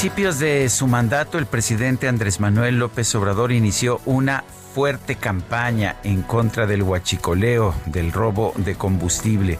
Principios de su mandato, el presidente Andrés Manuel López Obrador inició una fuerte campaña en contra del huachicoleo, del robo de combustible.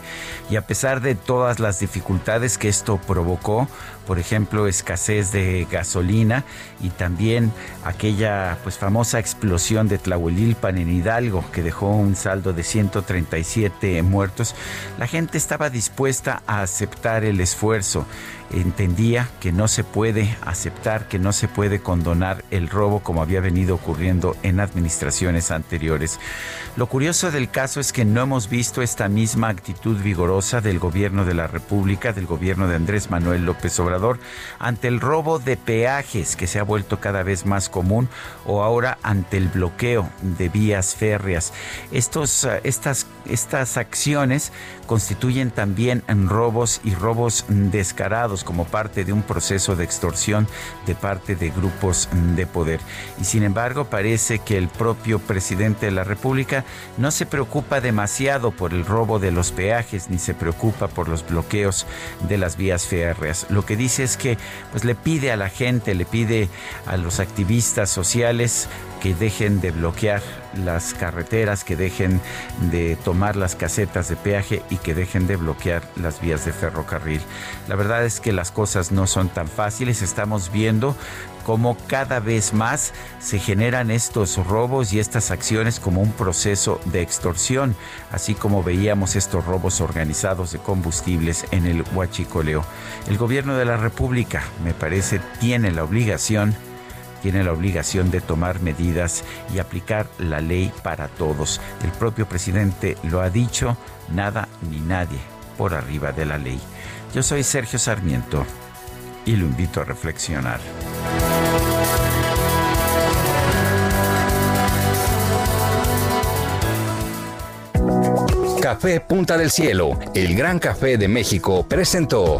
Y a pesar de todas las dificultades que esto provocó, por ejemplo, escasez de gasolina y también aquella pues famosa explosión de Tlahuelilpan en Hidalgo que dejó un saldo de 137 muertos, la gente estaba dispuesta a aceptar el esfuerzo. Entendía que no se puede aceptar, que no se puede condonar el robo como había venido ocurriendo en administraciones anteriores. Lo curioso del caso es que no hemos visto esta misma actitud vigorosa del gobierno de la República, del gobierno de Andrés Manuel López Obrador ante el robo de peajes que se ha vuelto cada vez más común o ahora ante el bloqueo de vías férreas. Estos, eh, estas, estas acciones constituyen también robos y robos descarados como parte de un proceso de extorsión de parte de grupos de poder. Y sin embargo parece que el propio presidente de la República no se preocupa demasiado por el robo de los peajes ni se preocupa por los bloqueos de las vías férreas. Lo que dice es que pues le pide a la gente, le pide a los activistas sociales que dejen de bloquear las carreteras, que dejen de tomar las casetas de peaje y que dejen de bloquear las vías de ferrocarril. La verdad es que las cosas no son tan fáciles. Estamos viendo cómo cada vez más se generan estos robos y estas acciones como un proceso de extorsión, así como veíamos estos robos organizados de combustibles en el Huachicoleo. El gobierno de la República, me parece, tiene la obligación tiene la obligación de tomar medidas y aplicar la ley para todos. El propio presidente lo ha dicho, nada ni nadie por arriba de la ley. Yo soy Sergio Sarmiento y lo invito a reflexionar. Café Punta del Cielo, el gran café de México, presentó.